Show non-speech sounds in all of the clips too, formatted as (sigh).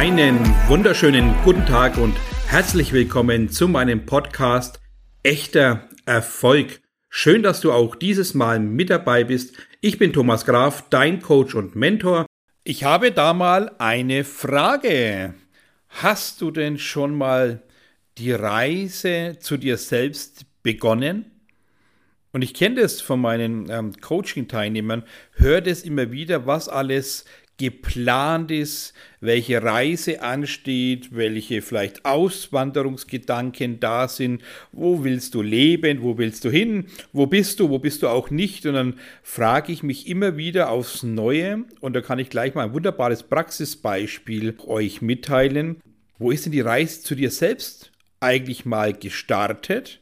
Einen wunderschönen guten Tag und herzlich willkommen zu meinem Podcast Echter Erfolg. Schön, dass du auch dieses Mal mit dabei bist. Ich bin Thomas Graf, dein Coach und Mentor. Ich habe da mal eine Frage. Hast du denn schon mal die Reise zu dir selbst begonnen? Und ich kenne das von meinen ähm, Coaching-Teilnehmern, höre das immer wieder, was alles geplant ist, welche Reise ansteht, welche vielleicht Auswanderungsgedanken da sind, wo willst du leben, wo willst du hin, wo bist du, wo bist du auch nicht. Und dann frage ich mich immer wieder aufs Neue und da kann ich gleich mal ein wunderbares Praxisbeispiel euch mitteilen. Wo ist denn die Reise zu dir selbst eigentlich mal gestartet?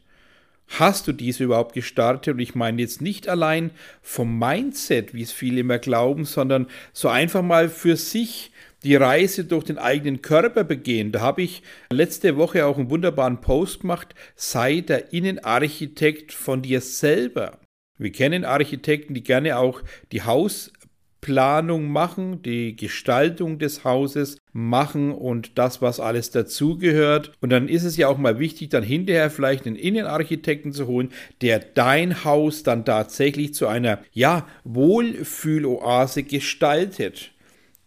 Hast du diese überhaupt gestartet? Und ich meine jetzt nicht allein vom Mindset, wie es viele immer glauben, sondern so einfach mal für sich die Reise durch den eigenen Körper begehen. Da habe ich letzte Woche auch einen wunderbaren Post gemacht. Sei der Innenarchitekt von dir selber. Wir kennen Architekten, die gerne auch die Haus Planung machen, die Gestaltung des Hauses machen und das, was alles dazugehört. Und dann ist es ja auch mal wichtig, dann hinterher vielleicht einen Innenarchitekten zu holen, der dein Haus dann tatsächlich zu einer, ja, Wohlfühloase gestaltet.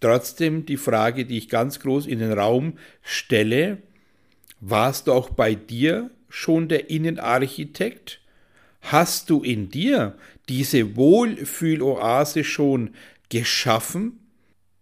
Trotzdem die Frage, die ich ganz groß in den Raum stelle, warst du auch bei dir schon der Innenarchitekt? Hast du in dir diese Wohlfühloase schon geschaffen?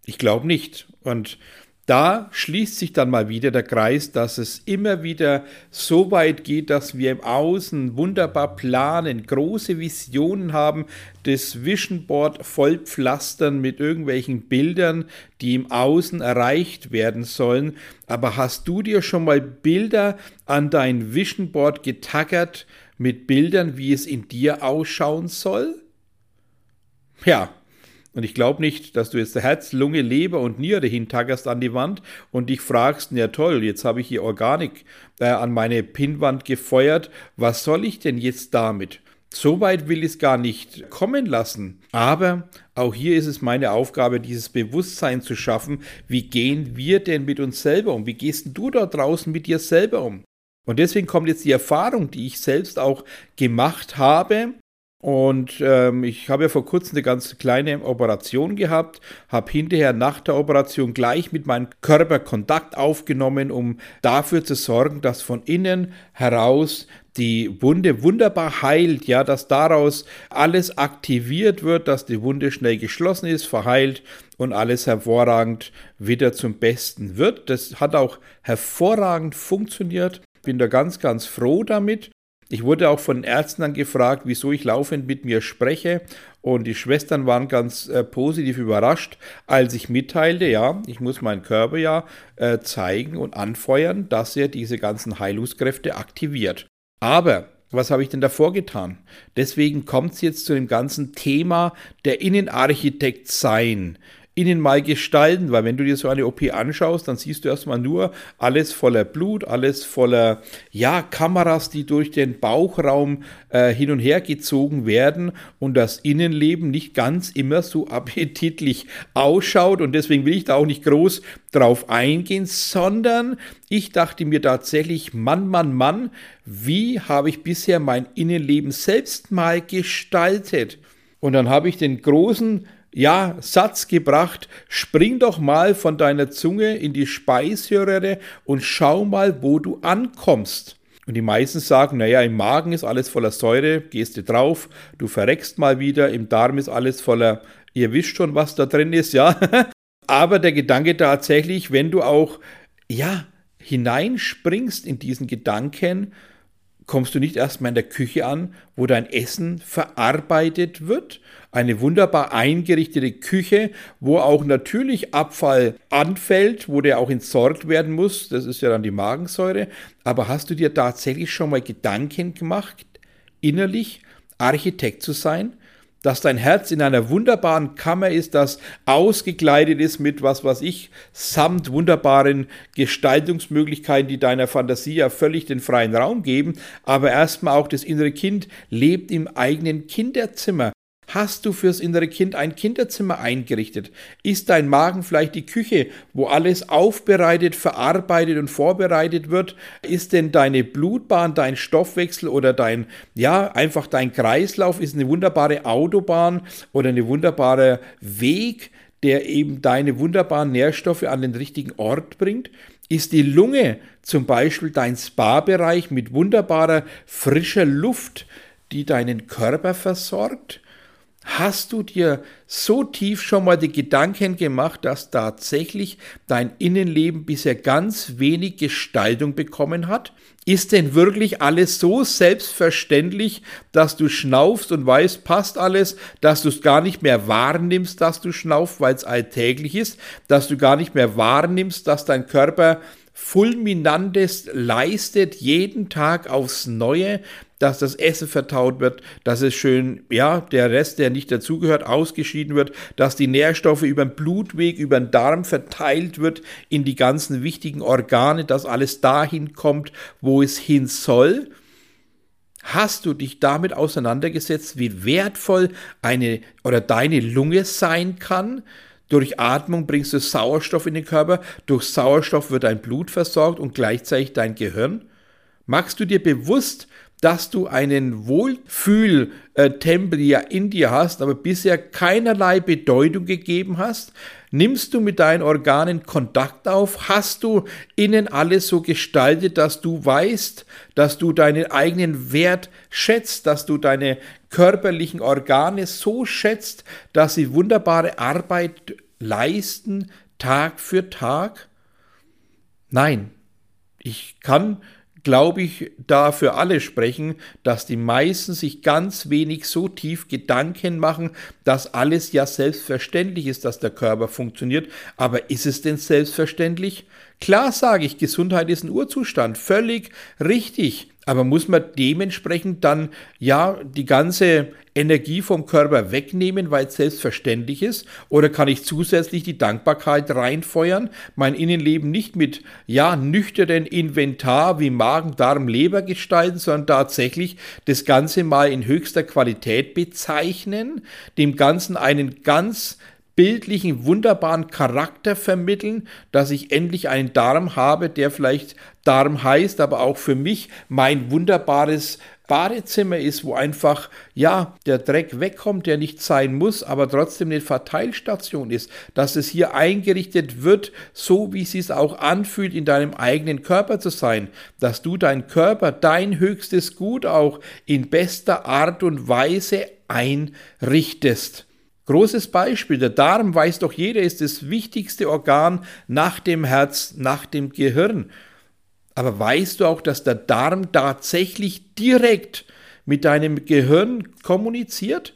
Ich glaube nicht. Und da schließt sich dann mal wieder der Kreis, dass es immer wieder so weit geht, dass wir im Außen wunderbar planen, große Visionen haben, das Vision Board vollpflastern mit irgendwelchen Bildern, die im Außen erreicht werden sollen. Aber hast du dir schon mal Bilder an dein Vision Board getackert mit Bildern, wie es in dir ausschauen soll? Ja, und ich glaube nicht, dass du jetzt Herz, Lunge, Leber und Niere hintaggerst an die Wand und dich fragst, ja toll, jetzt habe ich hier Organik äh, an meine Pinnwand gefeuert, was soll ich denn jetzt damit? So weit will ich es gar nicht kommen lassen. Aber auch hier ist es meine Aufgabe, dieses Bewusstsein zu schaffen. Wie gehen wir denn mit uns selber um? Wie gehst du da draußen mit dir selber um? Und deswegen kommt jetzt die Erfahrung, die ich selbst auch gemacht habe, und ähm, ich habe ja vor kurzem eine ganz kleine Operation gehabt, habe hinterher nach der Operation gleich mit meinem Körper Kontakt aufgenommen, um dafür zu sorgen, dass von innen heraus die Wunde wunderbar heilt, ja, dass daraus alles aktiviert wird, dass die Wunde schnell geschlossen ist, verheilt und alles hervorragend wieder zum Besten wird. Das hat auch hervorragend funktioniert. Bin da ganz, ganz froh damit. Ich wurde auch von Ärzten dann gefragt, wieso ich laufend mit mir spreche. Und die Schwestern waren ganz äh, positiv überrascht, als ich mitteilte, ja, ich muss meinen Körper ja äh, zeigen und anfeuern, dass er diese ganzen Heilungskräfte aktiviert. Aber was habe ich denn davor getan? Deswegen kommt es jetzt zu dem ganzen Thema der Innenarchitekt sein innen mal gestalten, weil wenn du dir so eine OP anschaust, dann siehst du erstmal nur alles voller Blut, alles voller, ja, Kameras, die durch den Bauchraum äh, hin und her gezogen werden und das Innenleben nicht ganz immer so (laughs) appetitlich ausschaut und deswegen will ich da auch nicht groß drauf eingehen, sondern ich dachte mir tatsächlich, Mann, Mann, Mann, wie habe ich bisher mein Innenleben selbst mal gestaltet? Und dann habe ich den großen ja, Satz gebracht, spring doch mal von deiner Zunge in die Speiseröhre und schau mal, wo du ankommst. Und die meisten sagen, naja, im Magen ist alles voller Säure, gehst du drauf, du verreckst mal wieder, im Darm ist alles voller, ihr wisst schon, was da drin ist, ja. (laughs) Aber der Gedanke tatsächlich, wenn du auch, ja, hineinspringst in diesen Gedanken, kommst du nicht erstmal in der Küche an, wo dein Essen verarbeitet wird. Eine wunderbar eingerichtete Küche, wo auch natürlich Abfall anfällt, wo der auch entsorgt werden muss. Das ist ja dann die Magensäure. Aber hast du dir tatsächlich schon mal Gedanken gemacht, innerlich Architekt zu sein? Dass dein Herz in einer wunderbaren Kammer ist, das ausgekleidet ist mit was was ich, samt wunderbaren Gestaltungsmöglichkeiten, die deiner Fantasie ja völlig den freien Raum geben, aber erstmal auch das innere Kind lebt im eigenen Kinderzimmer. Hast du fürs innere Kind ein Kinderzimmer eingerichtet? Ist dein Magen vielleicht die Küche, wo alles aufbereitet, verarbeitet und vorbereitet wird? Ist denn deine Blutbahn, dein Stoffwechsel oder dein, ja, einfach dein Kreislauf ist eine wunderbare Autobahn oder eine wunderbare Weg, der eben deine wunderbaren Nährstoffe an den richtigen Ort bringt? Ist die Lunge zum Beispiel dein Spa-Bereich mit wunderbarer frischer Luft, die deinen Körper versorgt? Hast du dir so tief schon mal die Gedanken gemacht, dass tatsächlich dein Innenleben bisher ganz wenig Gestaltung bekommen hat? Ist denn wirklich alles so selbstverständlich, dass du schnaufst und weißt, passt alles, dass du es gar nicht mehr wahrnimmst, dass du schnaufst, weil es alltäglich ist, dass du gar nicht mehr wahrnimmst, dass dein Körper Fulminantes leistet jeden Tag aufs Neue, dass das Essen vertaut wird, dass es schön, ja, der Rest, der nicht dazugehört, ausgeschieden wird, dass die Nährstoffe über den Blutweg, über den Darm verteilt wird in die ganzen wichtigen Organe, dass alles dahin kommt, wo es hin soll. Hast du dich damit auseinandergesetzt, wie wertvoll eine oder deine Lunge sein kann? Durch Atmung bringst du Sauerstoff in den Körper, durch Sauerstoff wird dein Blut versorgt und gleichzeitig dein Gehirn. Magst du dir bewusst dass du einen Wohlfühltempel ja in dir hast, aber bisher keinerlei Bedeutung gegeben hast? Nimmst du mit deinen Organen Kontakt auf? Hast du innen alles so gestaltet, dass du weißt, dass du deinen eigenen Wert schätzt, dass du deine körperlichen Organe so schätzt, dass sie wunderbare Arbeit leisten, Tag für Tag? Nein, ich kann glaube ich, da für alle sprechen, dass die meisten sich ganz wenig so tief Gedanken machen, dass alles ja selbstverständlich ist, dass der Körper funktioniert. Aber ist es denn selbstverständlich? Klar sage ich, Gesundheit ist ein Urzustand, völlig richtig. Aber muss man dementsprechend dann ja die ganze Energie vom Körper wegnehmen, weil es selbstverständlich ist? Oder kann ich zusätzlich die Dankbarkeit reinfeuern, mein Innenleben nicht mit ja nüchternen Inventar wie Magen, Darm, Leber gestalten, sondern tatsächlich das Ganze mal in höchster Qualität bezeichnen, dem Ganzen einen ganz bildlichen, wunderbaren Charakter vermitteln, dass ich endlich einen Darm habe, der vielleicht Darm heißt, aber auch für mich mein wunderbares Badezimmer ist, wo einfach, ja, der Dreck wegkommt, der nicht sein muss, aber trotzdem eine Verteilstation ist, dass es hier eingerichtet wird, so wie es sich auch anfühlt, in deinem eigenen Körper zu sein, dass du dein Körper, dein höchstes Gut auch in bester Art und Weise einrichtest. Großes Beispiel, der Darm, weiß doch jeder, ist das wichtigste Organ nach dem Herz, nach dem Gehirn. Aber weißt du auch, dass der Darm tatsächlich direkt mit deinem Gehirn kommuniziert?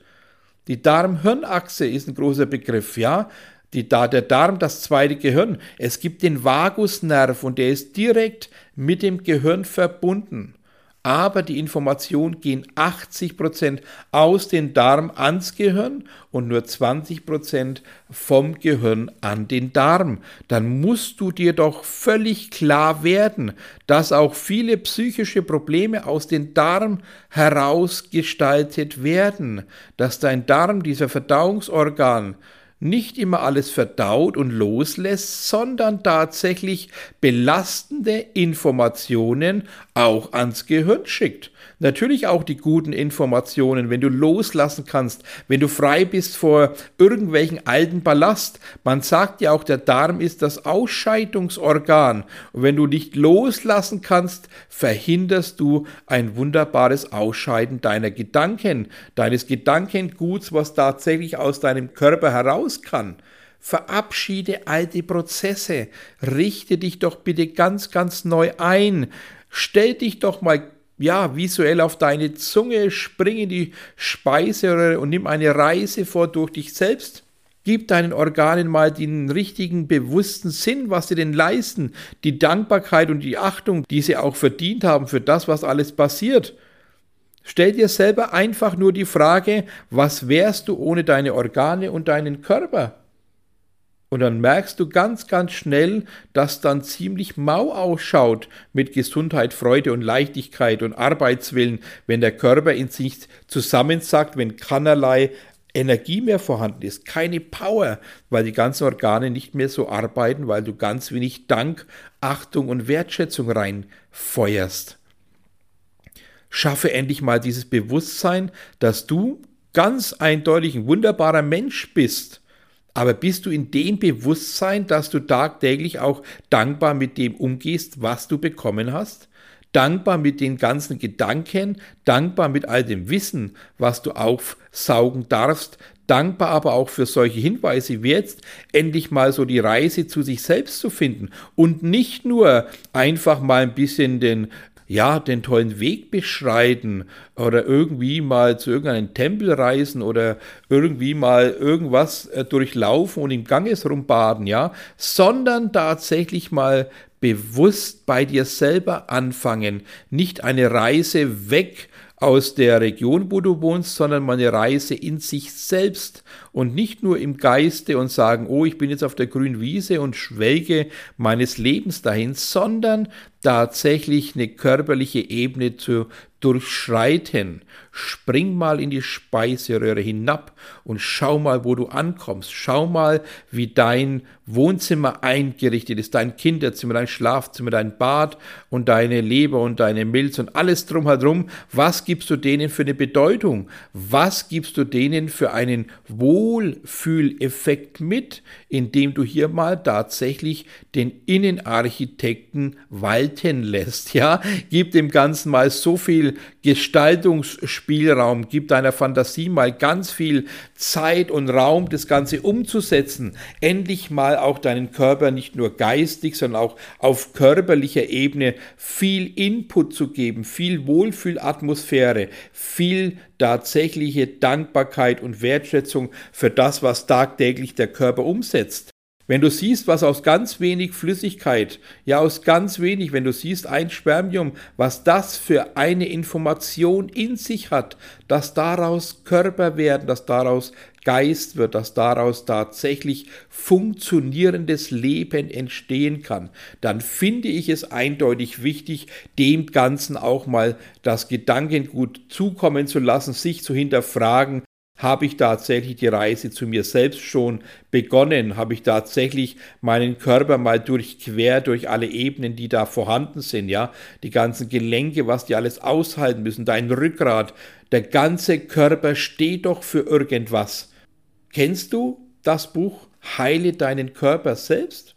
Die Darm-Hirn-Achse ist ein großer Begriff, ja. Die, der Darm, das zweite Gehirn. Es gibt den Vagusnerv und der ist direkt mit dem Gehirn verbunden aber die Informationen gehen 80% aus dem Darm ans Gehirn und nur 20% vom Gehirn an den Darm. Dann musst du dir doch völlig klar werden, dass auch viele psychische Probleme aus dem Darm herausgestaltet werden, dass dein Darm, dieser Verdauungsorgan, nicht immer alles verdaut und loslässt, sondern tatsächlich belastende Informationen auch ans Gehirn schickt. Natürlich auch die guten Informationen, wenn du loslassen kannst, wenn du frei bist vor irgendwelchen alten Ballast. Man sagt ja auch, der Darm ist das Ausscheidungsorgan. Und wenn du nicht loslassen kannst, verhinderst du ein wunderbares Ausscheiden deiner Gedanken, deines Gedankenguts, was tatsächlich aus deinem Körper heraus kann. Verabschiede alte Prozesse, richte dich doch bitte ganz, ganz neu ein. Stell dich doch mal ja, visuell auf deine Zunge, spring in die Speiseröhre und nimm eine Reise vor durch dich selbst. Gib deinen Organen mal den richtigen, bewussten Sinn, was sie denn leisten, die Dankbarkeit und die Achtung, die sie auch verdient haben für das, was alles passiert. Stell dir selber einfach nur die Frage, was wärst du ohne deine Organe und deinen Körper? Und dann merkst du ganz, ganz schnell, dass dann ziemlich mau ausschaut mit Gesundheit, Freude und Leichtigkeit und Arbeitswillen, wenn der Körper in sich zusammensackt, wenn keinerlei Energie mehr vorhanden ist, keine Power, weil die ganzen Organe nicht mehr so arbeiten, weil du ganz wenig Dank, Achtung und Wertschätzung reinfeuerst. Schaffe endlich mal dieses Bewusstsein, dass du ganz eindeutig ein wunderbarer Mensch bist. Aber bist du in dem Bewusstsein, dass du tagtäglich auch dankbar mit dem umgehst, was du bekommen hast? dankbar mit den ganzen Gedanken, dankbar mit all dem Wissen, was du aufsaugen darfst, dankbar aber auch für solche Hinweise wie jetzt endlich mal so die Reise zu sich selbst zu finden und nicht nur einfach mal ein bisschen den ja, den tollen Weg beschreiten oder irgendwie mal zu irgendeinem Tempel reisen oder irgendwie mal irgendwas äh, durchlaufen und im Ganges rumbaden, ja, sondern tatsächlich mal bewusst bei dir selber anfangen, nicht eine Reise weg aus der Region, wo du wohnst, sondern mal eine Reise in sich selbst und nicht nur im Geiste und sagen, oh, ich bin jetzt auf der grünen Wiese und schwelge meines Lebens dahin, sondern tatsächlich eine körperliche Ebene zu durchschreiten. Spring mal in die Speiseröhre hinab und schau mal, wo du ankommst. Schau mal, wie dein Wohnzimmer eingerichtet ist, dein Kinderzimmer, dein Schlafzimmer, dein Bad und deine Leber und deine Milz und alles drumherum. Was gibst du denen für eine Bedeutung? Was gibst du denen für einen Wohlfühleffekt mit, indem du hier mal tatsächlich den Innenarchitekten walten lässt? Ja, gib dem Ganzen mal so viel Gestaltungsspielraum, gib deiner Fantasie mal ganz viel Zeit und Raum, das Ganze umzusetzen. Endlich mal auch deinen Körper nicht nur geistig, sondern auch auf körperlicher Ebene viel Input zu geben, viel Wohlfühlatmosphäre, viel tatsächliche Dankbarkeit und Wertschätzung für das, was tagtäglich der Körper umsetzt. Wenn du siehst, was aus ganz wenig Flüssigkeit, ja aus ganz wenig, wenn du siehst ein Spermium, was das für eine Information in sich hat, dass daraus Körper werden, dass daraus Geist wird, dass daraus tatsächlich funktionierendes Leben entstehen kann, dann finde ich es eindeutig wichtig, dem Ganzen auch mal das Gedankengut zukommen zu lassen, sich zu hinterfragen, habe ich tatsächlich die Reise zu mir selbst schon begonnen? Habe ich tatsächlich meinen Körper mal durchquer durch alle Ebenen, die da vorhanden sind, ja? Die ganzen Gelenke, was die alles aushalten müssen, dein Rückgrat, der ganze Körper steht doch für irgendwas. Kennst du das Buch Heile deinen Körper selbst?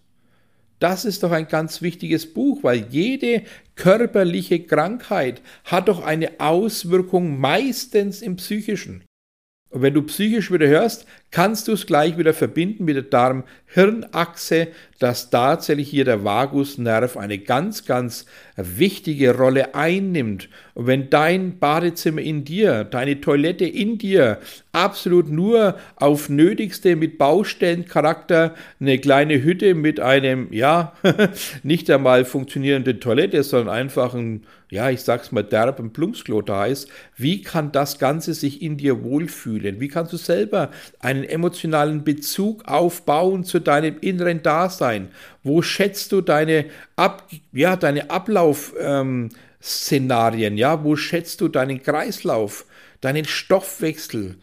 Das ist doch ein ganz wichtiges Buch, weil jede körperliche Krankheit hat doch eine Auswirkung meistens im psychischen. Und wenn du psychisch wieder hörst, kannst du es gleich wieder verbinden mit der Darm-Hirn-Achse, dass tatsächlich hier der Vagusnerv eine ganz, ganz wichtige Rolle einnimmt. Und wenn dein Badezimmer in dir, deine Toilette in dir absolut nur auf Nötigste mit Baustellencharakter, eine kleine Hütte mit einem, ja, (laughs) nicht einmal funktionierende Toilette, sondern einfach ein, ja, ich sag's mal, derben Plumpsklo da ist, wie kann das Ganze sich in dir wohlfühlen? Wie kannst du selber einen emotionalen Bezug aufbauen zu deinem inneren Dasein? Wo schätzt du deine, Ab, ja, deine Ablaufszenarien? Ähm, ja, wo schätzt du deinen Kreislauf, deinen Stoffwechsel?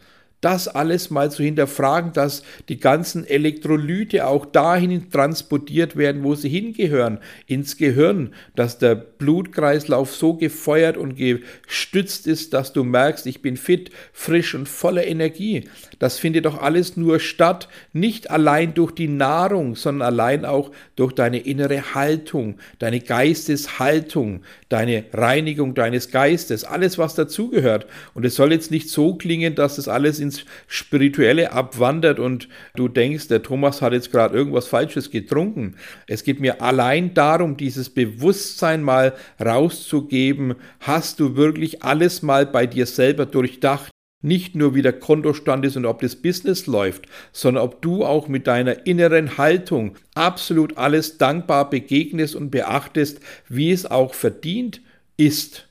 Das alles mal zu hinterfragen, dass die ganzen Elektrolyte auch dahin transportiert werden, wo sie hingehören, ins Gehirn, dass der Blutkreislauf so gefeuert und gestützt ist, dass du merkst, ich bin fit, frisch und voller Energie. Das findet doch alles nur statt, nicht allein durch die Nahrung, sondern allein auch durch deine innere Haltung, deine Geisteshaltung, deine Reinigung deines Geistes, alles was dazugehört. Und es soll jetzt nicht so klingen, dass das alles ins Spirituelle abwandert und du denkst, der Thomas hat jetzt gerade irgendwas Falsches getrunken. Es geht mir allein darum, dieses Bewusstsein mal rauszugeben. Hast du wirklich alles mal bei dir selber durchdacht? Nicht nur wie der Kontostand ist und ob das Business läuft, sondern ob du auch mit deiner inneren Haltung absolut alles dankbar begegnest und beachtest, wie es auch verdient ist.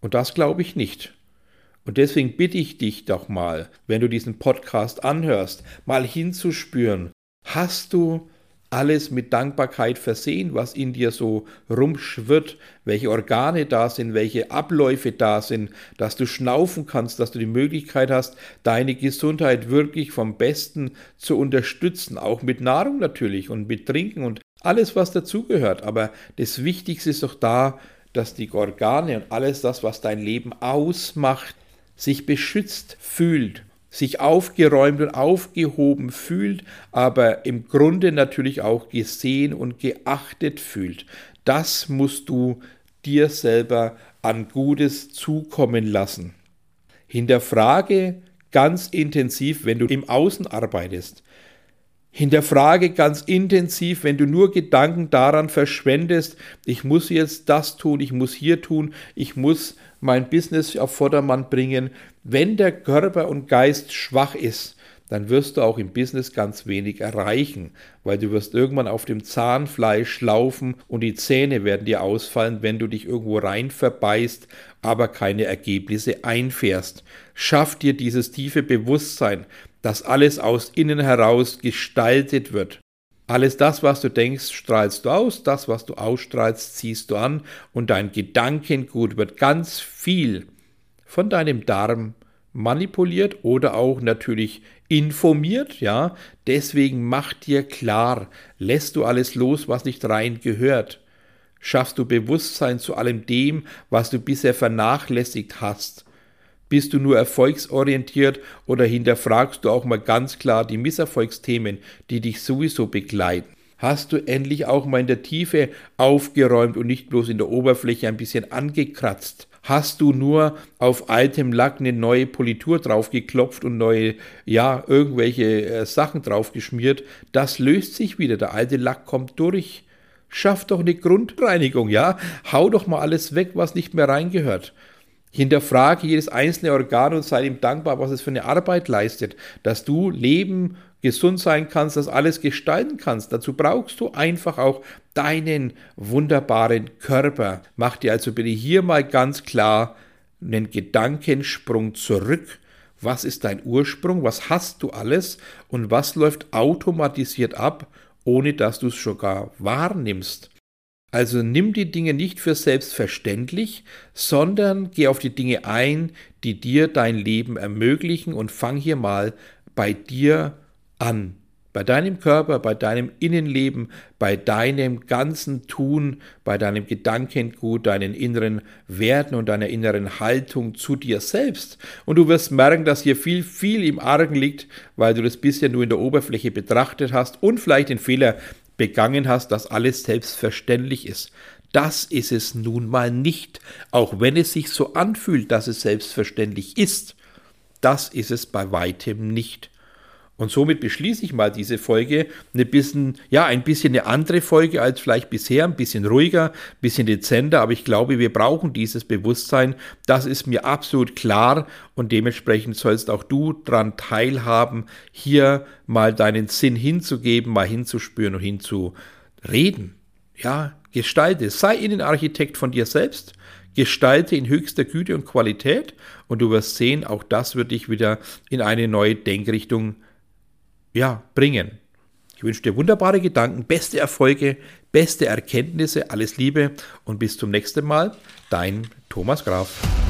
Und das glaube ich nicht. Und deswegen bitte ich dich doch mal, wenn du diesen Podcast anhörst, mal hinzuspüren, hast du alles mit Dankbarkeit versehen, was in dir so rumschwirrt, welche Organe da sind, welche Abläufe da sind, dass du schnaufen kannst, dass du die Möglichkeit hast, deine Gesundheit wirklich vom Besten zu unterstützen, auch mit Nahrung natürlich und mit Trinken und alles, was dazugehört. Aber das Wichtigste ist doch da, dass die Organe und alles das, was dein Leben ausmacht, sich beschützt fühlt sich aufgeräumt und aufgehoben fühlt, aber im Grunde natürlich auch gesehen und geachtet fühlt. Das musst du dir selber an Gutes zukommen lassen. Hinterfrage ganz intensiv, wenn du im Außen arbeitest. Hinterfrage ganz intensiv, wenn du nur Gedanken daran verschwendest, ich muss jetzt das tun, ich muss hier tun, ich muss mein Business auf Vordermann bringen. Wenn der Körper und Geist schwach ist, dann wirst du auch im Business ganz wenig erreichen, weil du wirst irgendwann auf dem Zahnfleisch laufen und die Zähne werden dir ausfallen, wenn du dich irgendwo rein verbeißt, aber keine Ergebnisse einfährst. Schaff dir dieses tiefe Bewusstsein, dass alles aus innen heraus gestaltet wird. Alles das, was du denkst, strahlst du aus, das, was du ausstrahlst, ziehst du an und dein Gedankengut wird ganz viel von deinem Darm manipuliert oder auch natürlich informiert, ja. Deswegen mach dir klar, lässt du alles los, was nicht rein gehört. Schaffst du Bewusstsein zu allem dem, was du bisher vernachlässigt hast. Bist du nur erfolgsorientiert oder hinterfragst du auch mal ganz klar die Misserfolgsthemen, die dich sowieso begleiten? Hast du endlich auch mal in der Tiefe aufgeräumt und nicht bloß in der Oberfläche ein bisschen angekratzt? Hast du nur auf altem Lack eine neue Politur draufgeklopft und neue, ja, irgendwelche äh, Sachen draufgeschmiert? Das löst sich wieder. Der alte Lack kommt durch. Schaff doch eine Grundreinigung, ja? Hau doch mal alles weg, was nicht mehr reingehört. Hinterfrage jedes einzelne Organ und sei ihm dankbar, was es für eine Arbeit leistet, dass du leben, gesund sein kannst, dass alles gestalten kannst. Dazu brauchst du einfach auch deinen wunderbaren Körper. Mach dir also bitte hier mal ganz klar einen Gedankensprung zurück. Was ist dein Ursprung? Was hast du alles? Und was läuft automatisiert ab, ohne dass du es sogar wahrnimmst? Also nimm die Dinge nicht für selbstverständlich, sondern geh auf die Dinge ein, die dir dein Leben ermöglichen und fang hier mal bei dir an. Bei deinem Körper, bei deinem Innenleben, bei deinem ganzen Tun, bei deinem Gedankengut, deinen inneren Werten und deiner inneren Haltung zu dir selbst. Und du wirst merken, dass hier viel, viel im Argen liegt, weil du das bisher nur in der Oberfläche betrachtet hast und vielleicht den Fehler begangen hast, dass alles selbstverständlich ist. Das ist es nun mal nicht, auch wenn es sich so anfühlt, dass es selbstverständlich ist. Das ist es bei weitem nicht. Und somit beschließe ich mal diese Folge eine bisschen, ja, ein bisschen eine andere Folge als vielleicht bisher, ein bisschen ruhiger, ein bisschen dezenter, aber ich glaube, wir brauchen dieses Bewusstsein. Das ist mir absolut klar und dementsprechend sollst auch du daran teilhaben, hier mal deinen Sinn hinzugeben, mal hinzuspüren und hinzureden. Ja, gestalte, sei Innenarchitekt von dir selbst, gestalte in höchster Güte und Qualität und du wirst sehen, auch das wird dich wieder in eine neue Denkrichtung ja, bringen. Ich wünsche dir wunderbare Gedanken, beste Erfolge, beste Erkenntnisse, alles Liebe und bis zum nächsten Mal, dein Thomas Graf.